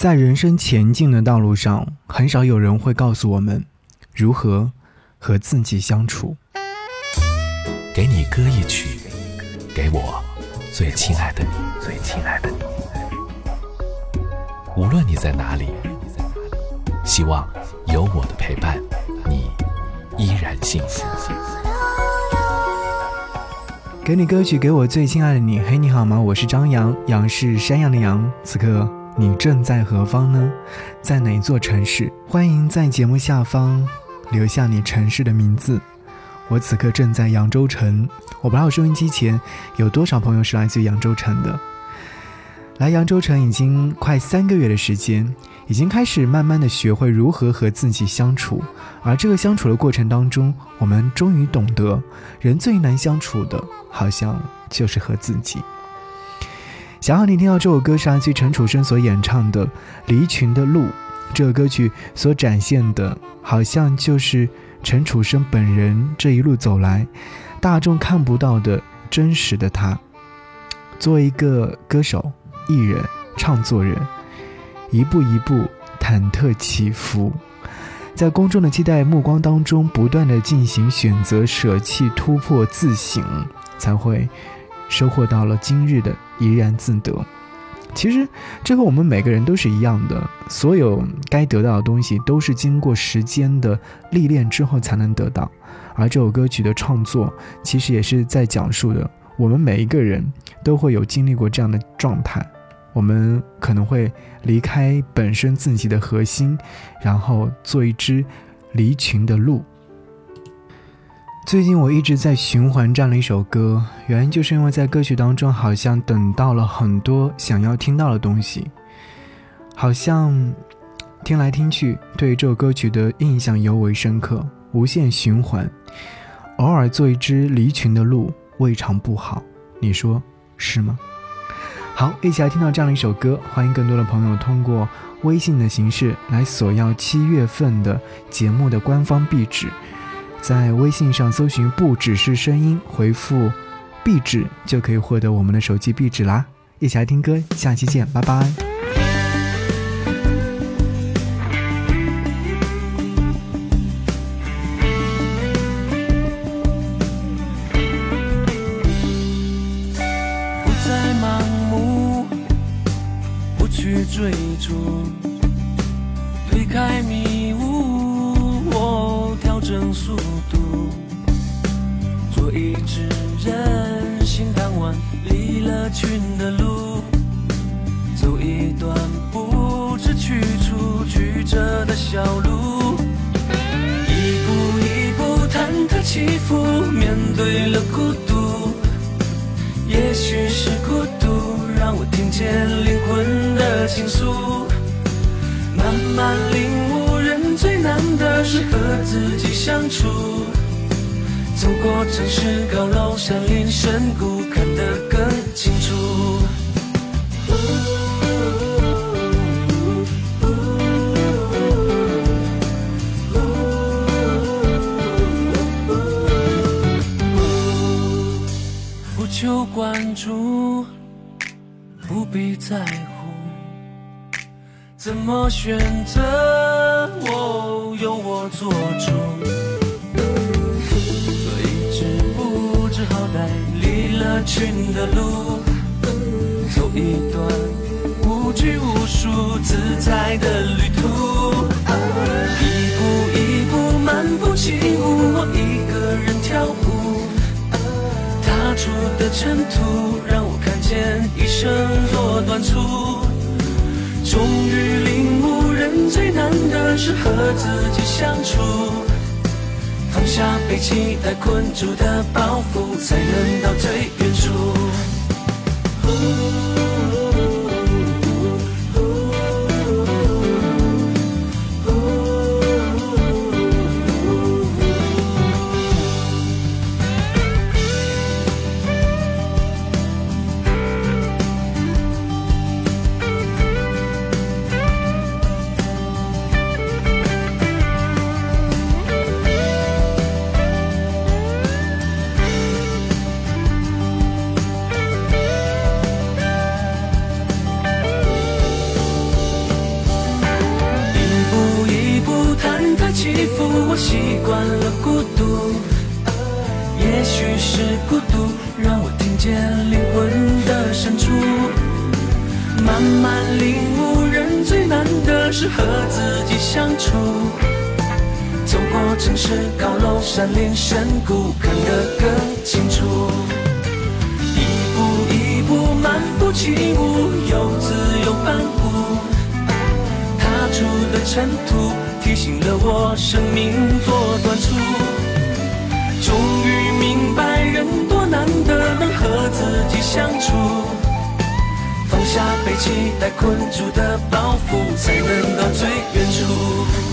在人生前进的道路上，很少有人会告诉我们如何和自己相处。给你歌一曲，给我最亲爱的你，最亲爱的你。无论你在哪里，希望有我的陪伴，你依然幸福。给你歌曲，给我最亲爱的你。嘿，你好吗？我是张扬，杨是山羊的羊。此刻。你正在何方呢？在哪座城市？欢迎在节目下方留下你城市的名字。我此刻正在扬州城，我不知道收音机前有多少朋友是来自于扬州城的。来扬州城已经快三个月的时间，已经开始慢慢的学会如何和自己相处。而这个相处的过程当中，我们终于懂得，人最难相处的，好像就是和自己。想要你听到这首歌是来自陈楚生所演唱的《离群的路》。这个歌曲所展现的，好像就是陈楚生本人这一路走来，大众看不到的真实的他。作为一个歌手、艺人、唱作人，一步一步忐忑起伏，在公众的期待目光当中，不断的进行选择、舍弃、突破、自省，才会。收获到了今日的怡然自得。其实，这和我们每个人都是一样的。所有该得到的东西，都是经过时间的历练之后才能得到。而这首歌曲的创作，其实也是在讲述的：我们每一个人都会有经历过这样的状态。我们可能会离开本身自己的核心，然后做一只离群的鹿。最近我一直在循环这样的一首歌，原因就是因为在歌曲当中好像等到了很多想要听到的东西，好像听来听去，对这首歌曲的印象尤为深刻。无限循环，偶尔做一只离群的鹿，未尝不好。你说是吗？好，一起来听到这样的一首歌。欢迎更多的朋友通过微信的形式来索要七月份的节目的官方壁纸。在微信上搜寻“不只是声音”，回复“壁纸”就可以获得我们的手机壁纸啦！一起来听歌，下期见，拜拜。不再盲目，不去追逐，推开迷雾，我调整速。一只人心贪玩，离了群的路，走一段不知去处曲折的小路，一步一步忐忑起伏，面对了孤独，也许是孤独让我听见灵魂的倾诉，慢慢领悟，人最难的是和自己相处。走过城市高楼山林深谷，看得更清楚。不求关注，不必在乎，怎么选择，我由我做主。群的路，走一段无拘无束、自在的旅途。一步一步漫步起舞，我一个人跳舞。踏出的尘土，让我看见一生若短促。终于领悟，人最难的是和自己相处。放下被期待困住的包袱，才能到最远处。地负，我习惯了孤独。也许是孤独，让我听见灵魂的深处。慢慢领悟，人最难的是和自己相处。走过城市高楼山林深谷，看得更清楚。一步一步漫步起舞，又自由反复。踏出的尘土，醒了我生命多短促。终于明白，人多难得能和自己相处。放下被期待困住的包袱，才能到最远处。